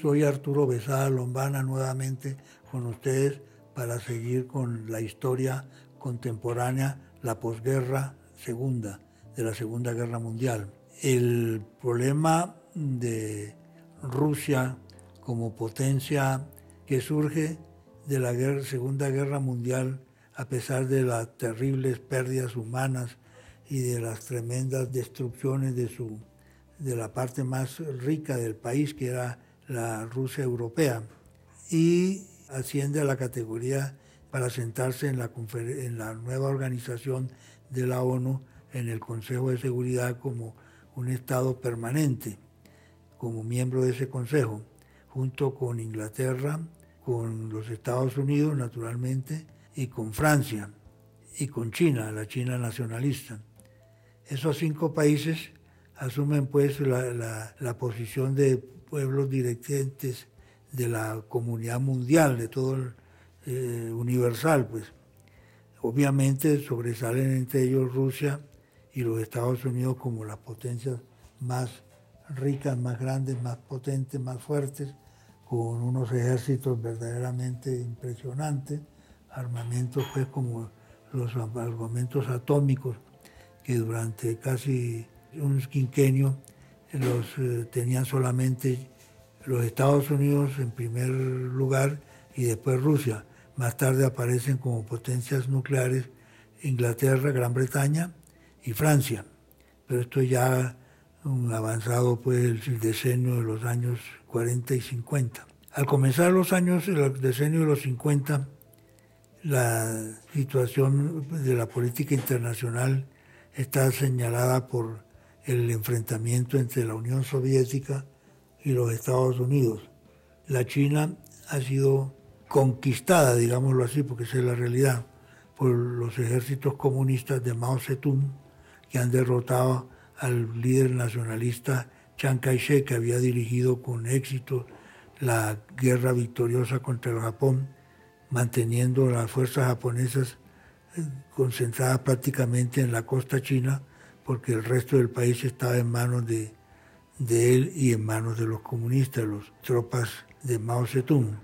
Soy Arturo Besada Lombana nuevamente con ustedes para seguir con la historia contemporánea, la posguerra segunda, de la Segunda Guerra Mundial. El problema de Rusia como potencia que surge de la Segunda Guerra Mundial a pesar de las terribles pérdidas humanas y de las tremendas destrucciones de, su, de la parte más rica del país, que era la Rusia europea, y asciende a la categoría para sentarse en la, en la nueva organización de la ONU en el Consejo de Seguridad como un Estado permanente, como miembro de ese Consejo, junto con Inglaterra, con los Estados Unidos, naturalmente, y con Francia, y con China, la China nacionalista. Esos cinco países asumen pues la, posición de pueblos dirigentes de la comunidad mundial, de todo el eh, universal, pues. Obviamente sobresalen entre ellos Rusia y los Estados Unidos como las potencias más ricas, más grandes, más potentes, más fuertes, con unos ejércitos verdaderamente impresionantes, armamentos pues como los armamentos atómicos que durante casi un quinquenio los eh, tenían solamente los Estados Unidos en primer lugar y después Rusia. Más tarde aparecen como potencias nucleares Inglaterra, Gran Bretaña y Francia. Pero esto ya un avanzado pues el decenio de los años 40 y 50. Al comenzar los años, el decenio de los 50, la situación de la política internacional está señalada por el enfrentamiento entre la Unión Soviética y los Estados Unidos. La China ha sido conquistada, digámoslo así, porque es la realidad, por los ejércitos comunistas de Mao Zedong, que han derrotado al líder nacionalista Chiang Kai-shek, que había dirigido con éxito la guerra victoriosa contra el Japón, manteniendo las fuerzas japonesas concentrada prácticamente en la costa china, porque el resto del país estaba en manos de, él y en manos de los comunistas, las tropas de Mao Zedong.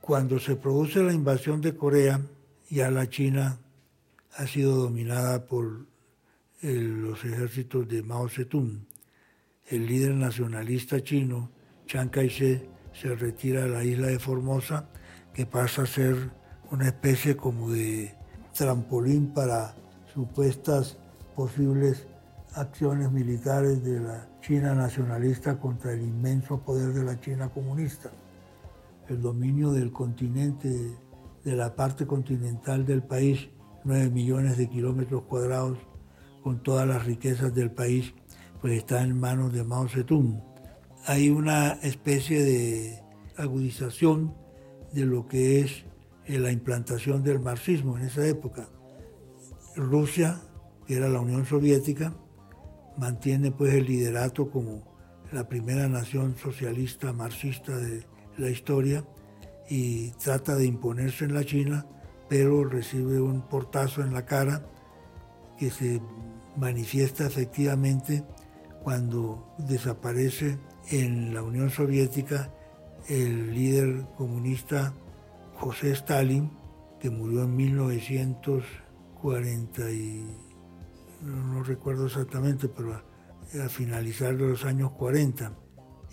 Cuando se produce la invasión de Corea, ya la China ha sido dominada por los ejércitos de Mao Zedong. El líder nacionalista chino, Chiang Kai-shek, se retira a la isla de Formosa, que pasa a ser una especie como de trampolín para supuestas posibles acciones militares de la China nacionalista contra el inmenso poder de la China comunista. El dominio del continente, de la parte continental del país, 9 millones de kilómetros cuadrados, con todas las riquezas del país, pues está en manos de Mao Zedong. Hay una especie de agudización de lo que es la implantación del marxismo en esa época. Rusia, que era la Unión Soviética, mantiene pues el liderato como la primera nación socialista marxista de la historia y trata de imponerse en la China, pero recibe un portazo en la cara que se manifiesta efectivamente cuando desaparece en la Unión Soviética el líder comunista José Stalin, que murió en 1940 y no, recuerdo exactamente, pero a, finalizar de los años 40,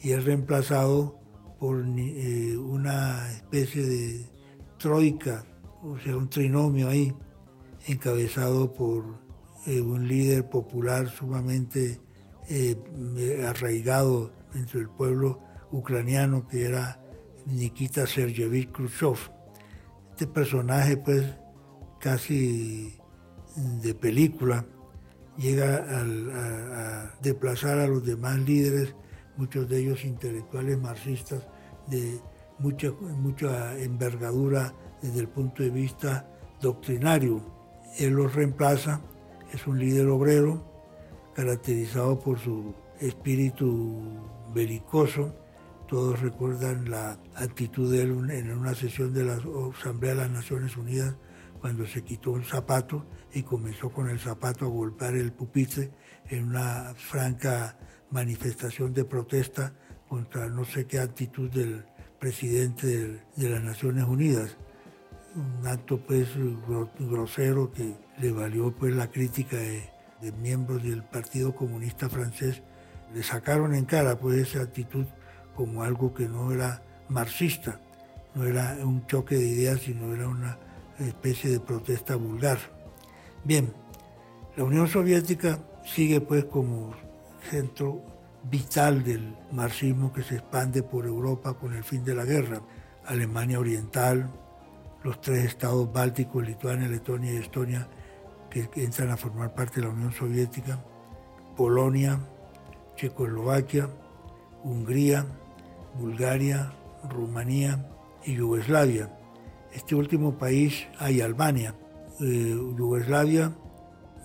y es reemplazado por eh, una especie de troika, o sea, un trinomio ahí, encabezado por eh, un líder popular sumamente eh, arraigado entre el pueblo ucraniano que era Nikita Sergeyevich Khrushchev. Este personaje pues casi de película llega a, desplazar a los demás líderes, muchos de ellos intelectuales marxistas de mucha, mucha envergadura desde el punto de vista doctrinario. Él los reemplaza, es un líder obrero caracterizado por su espíritu belicoso, todos recuerdan la actitud de él en una sesión de la Asamblea de las Naciones Unidas cuando se quitó un zapato y comenzó con el zapato a golpear el pupitre en una franca manifestación de protesta contra no sé qué actitud del presidente de, las Naciones Unidas. Un acto pues grosero que le valió pues la crítica de, miembros del Partido Comunista francés. Le sacaron en cara pues esa actitud como algo que no era marxista, no era un choque de ideas, sino era una especie de protesta vulgar. Bien, la Unión Soviética sigue pues como centro vital del marxismo que se expande por Europa con el fin de la guerra. Alemania Oriental, los tres estados bálticos, Lituania, Letonia y Estonia, que, entran a formar parte de la Unión Soviética, Polonia, Checoslovaquia, Hungría, Bulgaria, Rumanía y Yugoslavia. Este último país hay Albania. Eh, Yugoslavia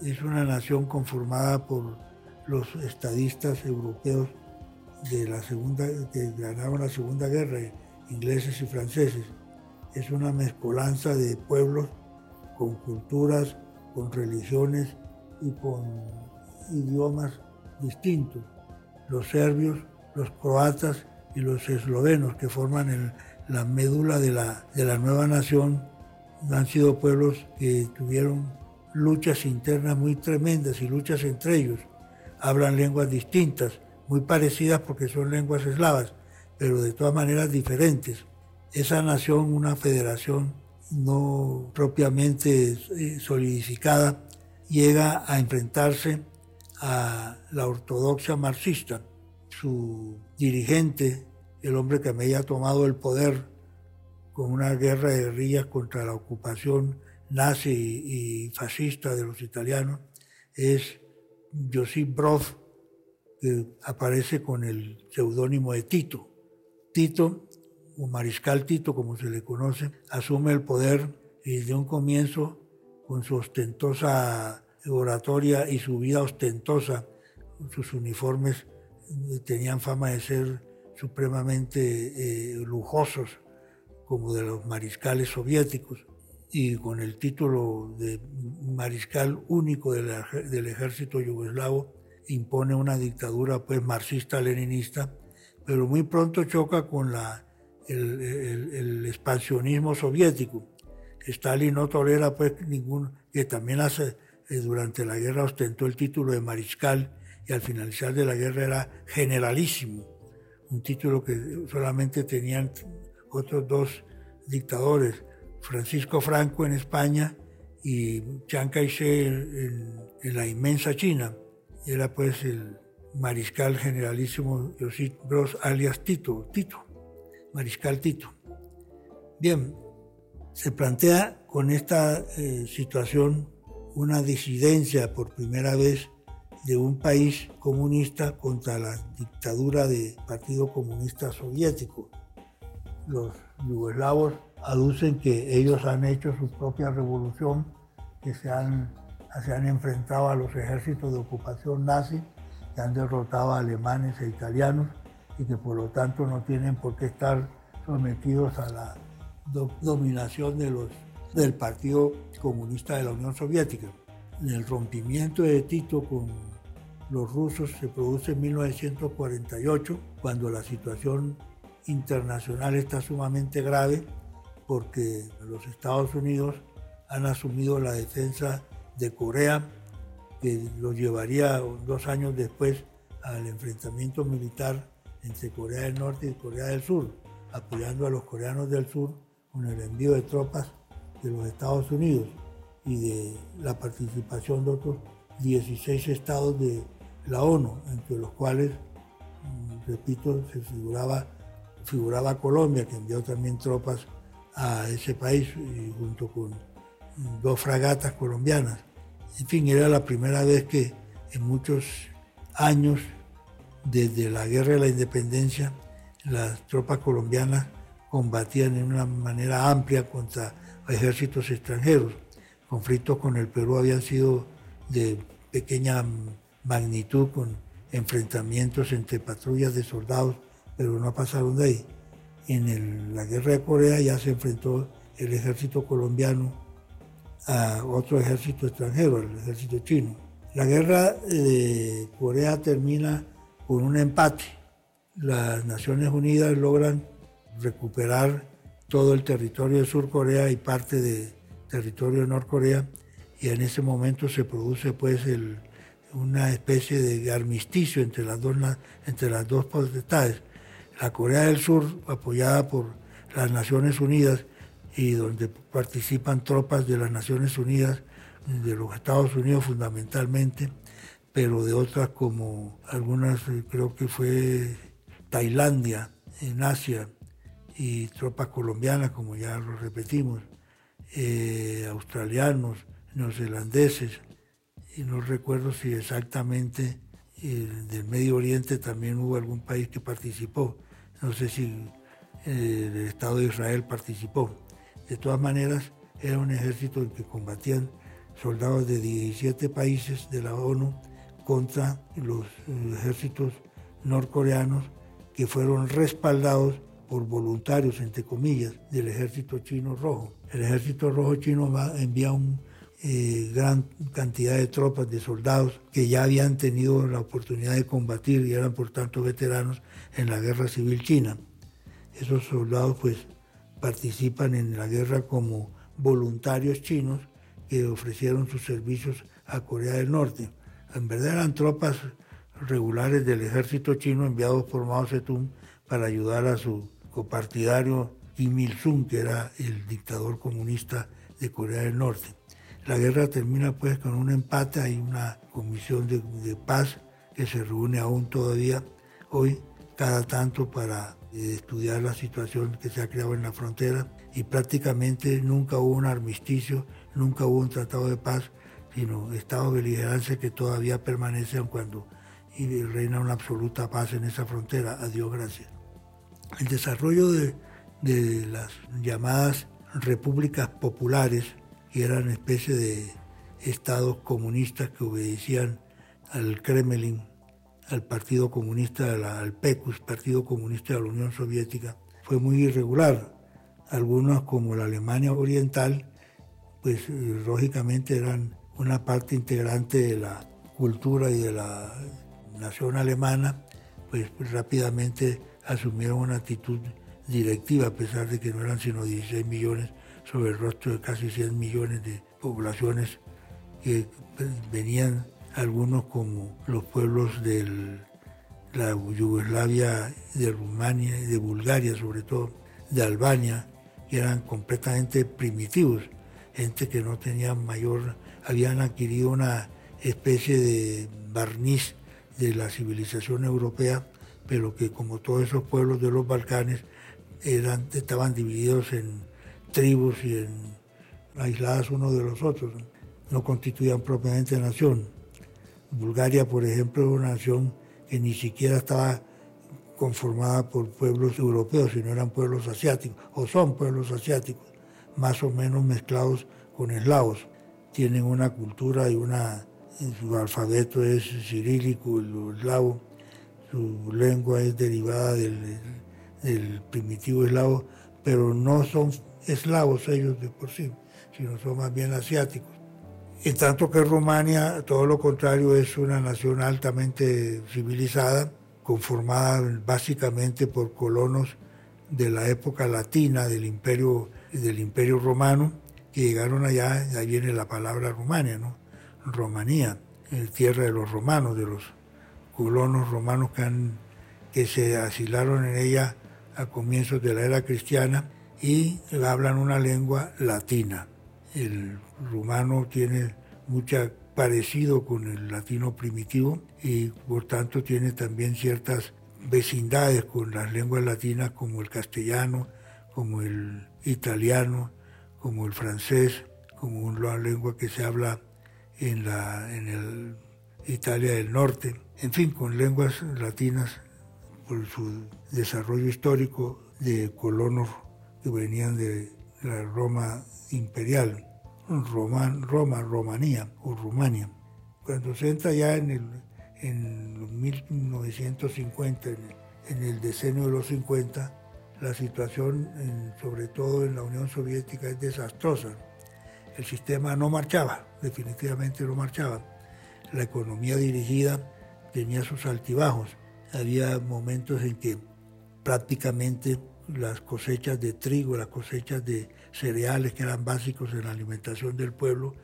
es una nación conformada por los estadistas europeos de la segunda, que ganaron la Segunda Guerra, ingleses y franceses. Es una mezcolanza de pueblos con culturas, con religiones y con idiomas distintos. Los serbios, los croatas y los eslovenos que forman la médula de la, de la nueva nación han sido pueblos que tuvieron luchas internas muy tremendas y luchas entre ellos. Hablan lenguas distintas, muy parecidas porque son lenguas eslavas, pero de todas maneras diferentes. Esa nación, una federación no propiamente eh, solidificada, llega a enfrentarse a la ortodoxia marxista. Su dirigente, el hombre que me haya tomado el poder con una guerra de guerrillas contra la ocupación nazi y, fascista de los italianos, es Josip Broz, que aparece con el seudónimo de Tito. Tito, o Mariscal Tito, como se le conoce, asume el poder y desde un comienzo, con su ostentosa oratoria y su vida ostentosa, sus uniformes eh, tenían fama de ser supremamente eh, lujosos, como de los mariscales soviéticos y con el título de mariscal único del, ejército yugoslavo, impone una dictadura pues marxista-leninista, pero muy pronto choca con la, el, expansionismo soviético. Stalin no tolera pues ningún, que también hace, eh, durante la guerra ostentó el título de mariscal y al finalizar de la guerra era generalísimo, un título que solamente tenían otros dos dictadores, Francisco Franco en España y Chiang Kai-shek en, la inmensa China. Era pues el mariscal generalísimo Josip Broz alias Tito, Tito, mariscal Tito. Bien, se plantea con esta eh, situación una disidencia por primera vez de un país comunista contra la dictadura del Partido Comunista Soviético. Los yugoslavos aducen que ellos han hecho su propia revolución, que se han, se han enfrentado a los ejércitos de ocupación nazi, que han derrotado a alemanes e italianos y que por lo tanto no tienen por qué estar sometidos a la dominación del Partido Comunista de la Unión Soviética. El rompimiento de Tito con los rusos se produce en 1948, cuando la situación internacional está sumamente grave porque los Estados Unidos han asumido la defensa de Corea, que lo llevaría dos años después al enfrentamiento militar entre Corea del Norte y Corea del Sur, apoyando a los coreanos del sur con el envío de tropas de los Estados Unidos y de la participación de otros 16 estados de la ONU, entre los cuales, mm, repito, se figuraba, figuraba Colombia, que envió también tropas a ese país junto con dos fragatas colombianas. En fin, era la primera vez que en muchos años, desde la guerra de la independencia, las tropas colombianas combatían en una manera amplia contra ejércitos extranjeros. Conflictos con el Perú habían sido de pequeña magnitud, con enfrentamientos entre patrullas de soldados, pero no pasaron de ahí en la guerra de Corea ya se enfrentó el ejército colombiano a otro ejército extranjero, el ejército chino. La guerra de Corea termina con un empate las Naciones Unidas logran recuperar todo el territorio de Sur Corea y parte de territorio de Norcorea y en ese momento se produce pues una especie de armisticio entre las dos, entre las dos potestades. La Corea del Sur, apoyada por las Naciones Unidas y donde participan tropas de las Naciones Unidas, de los Estados Unidos fundamentalmente, pero de otras como algunas, creo que fue Tailandia en Asia, y tropas colombianas, como ya lo repetimos, eh, australianos, neozelandeses, y no recuerdo si exactamente eh, del Medio Oriente también hubo algún país que participó, no sé si eh, el Estado de Israel participó. De todas maneras, era un ejército en que combatían soldados de 17 países de la ONU contra los ejércitos norcoreanos que fueron respaldados por voluntarios, entre comillas, del ejército chino rojo. El ejército rojo chino va, envía una eh, gran cantidad de tropas, de soldados que ya habían tenido la oportunidad de combatir y eran por tanto veteranos en la guerra civil china. Esos soldados pues participan en la guerra como voluntarios chinos que ofrecieron sus servicios a Corea del Norte. En verdad eran tropas regulares del ejército chino enviados por Mao Zedong para ayudar a su copartidario Kim Il-sung, que era el dictador comunista de Corea del Norte. La guerra termina pues con un empate, hay una comisión de, paz que se reúne aún todavía hoy, cada tanto para eh, estudiar la situación que se ha creado en la frontera y prácticamente nunca hubo un armisticio, nunca hubo un tratado de paz, sino estado de beligerancia que todavía permanece aun cuando reina una absoluta paz en esa frontera. Adiós, gracias. El desarrollo de, las llamadas repúblicas populares, que eran especie de estados comunistas que obedecían al Kremlin, al Partido Comunista, al PECUS, Partido Comunista de la Unión Soviética, fue muy irregular. Algunos, como la Alemania Oriental, pues eh, lógicamente eran una parte integrante de la cultura y de la nación alemana, pues rápidamente asumieron una actitud directiva, a pesar de que no eran sino 16 millones sobre el rostro de casi 100 millones de poblaciones que venían algunos como los pueblos de la Yugoslavia, de Rumania, de Bulgaria sobre todo, de Albania, que eran completamente primitivos, gente que no tenía mayor, habían adquirido una especie de barniz de la civilización europea pero que como todos esos pueblos de los Balcanes eran, estaban divididos en tribus y aisladas unos de los otros, no constituían propiamente nación. Bulgaria, por ejemplo, era una nación que ni siquiera estaba conformada por pueblos europeos, sino eran pueblos asiáticos, o son pueblos asiáticos, más o menos mezclados con eslavos. Tienen una cultura y una, su alfabeto es cirílico, eslavo, su lengua es derivada del, primitivo eslavo, pero no son eslavos ellos de por sí, sino son más bien asiáticos. En tanto que Rumania, todo lo contrario, es una nación altamente civilizada, conformada básicamente por colonos de la época latina del imperio, del imperio romano, que llegaron allá, ahí viene la palabra Rumania, ¿no? Romanía, tierra de los romanos, de los colonos romanos que se asilaron en ella a comienzos de la era cristiana y hablan una lengua latina. El rumano tiene mucho parecido con el latino primitivo y por tanto tiene también ciertas vecindades con las lenguas latinas como el castellano, como el italiano, como el francés, como una lengua que se habla en, la, en el Italia del Norte en fin, con lenguas latinas por su desarrollo histórico de colonos que venían de la Roma imperial, Roma, Roma Romanía o Rumania. Cuando se entra ya en el en 1950, en el, decenio de los 50, la situación, sobre todo en la Unión Soviética, es desastrosa. El sistema no marchaba, definitivamente no marchaba. La economía dirigida tenía sus altibajos. había momentos en que prácticamente las cosechas de trigo, las cosechas de cereales que eran básicos en la alimentación del pueblo,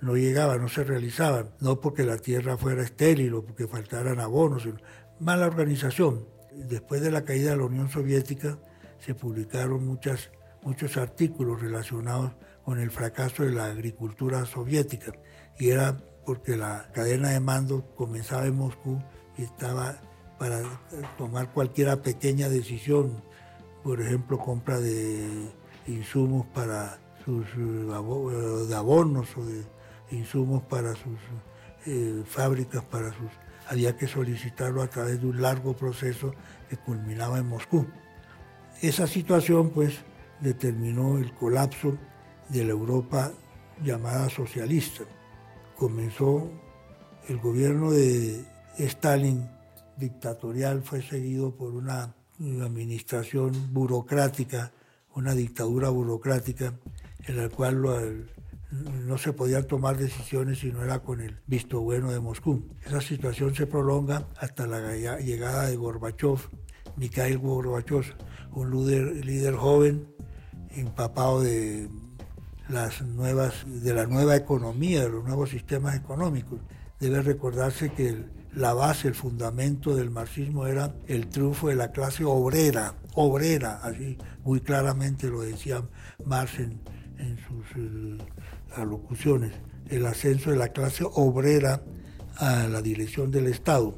no llegaban, no se realizaban, no porque la tierra fuera estéril o porque faltaran abonos, sino mala organización. Después de la caída de la Unión Soviética se publicaron muchas, muchos artículos relacionados con el fracaso de la agricultura soviética y era porque la cadena de mando comenzaba en Moscú y estaba para tomar cualquier pequeña decisión, por ejemplo, compra de insumos para sus eh, de abonos o de insumos para sus eh, fábricas, para sus había que solicitarlo a través de un largo proceso que culminaba en Moscú. Esa situación pues determinó el colapso de la Europa llamada socialista. Comenzó el gobierno de Stalin dictatorial fue seguido por una administración burocrática, una dictadura burocrática en la cual no se podían tomar decisiones si no era con el visto bueno de Moscú. Esa situación se prolonga hasta la llegada de Gorbachev, Mikhail Gorbachev, un líder, joven, empapado de las nuevas, de la nueva economía, de los nuevos sistemas económicos. Debe recordarse que el, la base, el fundamento del marxismo era el triunfo de la clase obrera, obrera, así muy claramente lo decía Marx en, sus eh, alocuciones, el ascenso de la clase obrera a la dirección del Estado.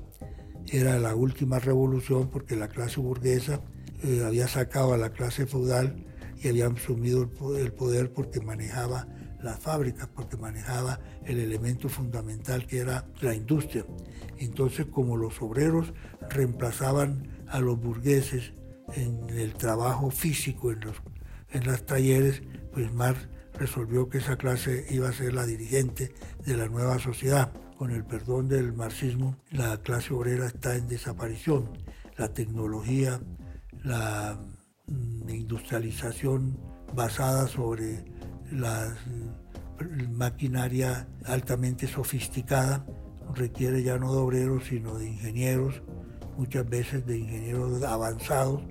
Era la última revolución porque la clase burguesa eh, había sacado a la clase feudal y había asumido el poder porque manejaba las fábricas porque manejaba el elemento fundamental que era la industria. Entonces, como los obreros reemplazaban a los burgueses en el trabajo físico en los en las talleres, pues Marx resolvió que esa clase iba a ser la dirigente de la nueva sociedad. Con el perdón del marxismo, la clase obrera está en desaparición. La tecnología, la mm, industrialización basada sobre la maquinaria altamente sofisticada requiere ya no de obreros, sino de ingenieros, muchas veces de ingenieros avanzados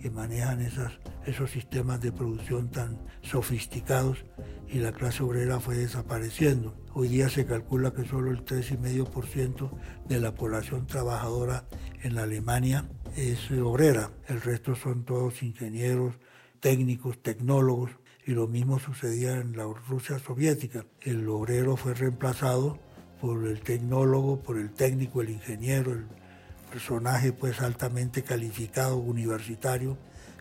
que manejan esos sistemas de producción tan sofisticados y la clase obrera fue desapareciendo. Hoy día se calcula que solo el 3,5% de la población trabajadora en la Alemania es obrera, el resto son todos ingenieros, técnicos, tecnólogos, y lo mismo sucedía en la Rusia soviética. El obrero fue reemplazado por el tecnólogo, por el técnico, el ingeniero, el personaje pues altamente calificado, universitario,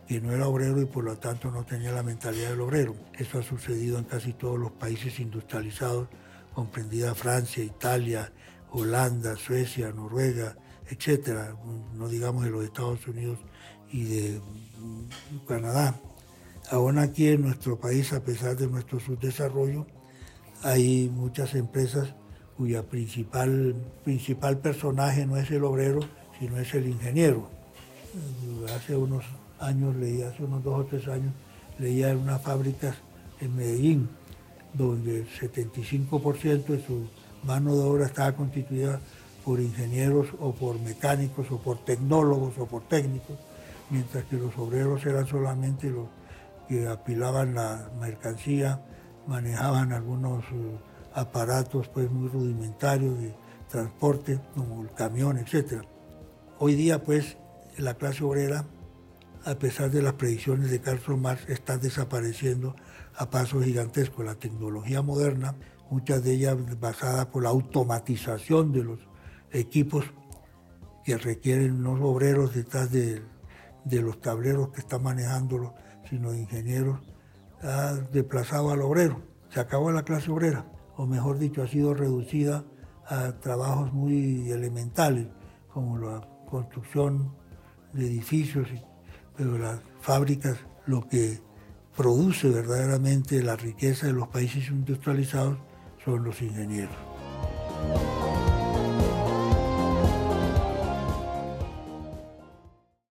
que no era obrero y por lo tanto no tenía la mentalidad del obrero. Eso ha sucedido en casi todos los países industrializados, comprendida Francia, Italia, Holanda, Suecia, Noruega, etcétera, no digamos de los Estados Unidos y de Canadá. Aún aquí en nuestro país, a pesar de nuestro subdesarrollo, hay muchas empresas cuya principal, principal personaje no es el obrero, sino es el ingeniero. Hace unos años leía, hace unos dos o tres años, leía en unas fábricas en Medellín, donde el 75% de su mano de obra estaba constituida por ingenieros o por mecánicos o por tecnólogos o por técnicos, mientras que los obreros eran solamente los que apilaban la mercancía, manejaban algunos eh, aparatos pues muy rudimentarios de transporte, como el camión, etc. Hoy día pues la clase obrera, a pesar de las predicciones de Karl Marx, está desapareciendo a pasos gigantescos. La tecnología moderna, muchas de ellas basadas por la automatización de los equipos que requieren unos obreros detrás de, de los tableros que están manejándolos sino ingenieros, ha desplazado al obrero. Se acabó la clase obrera, o mejor dicho, ha sido reducida a trabajos muy elementales, como la construcción de edificios, pero las fábricas, lo que produce verdaderamente la riqueza de los países industrializados son los ingenieros.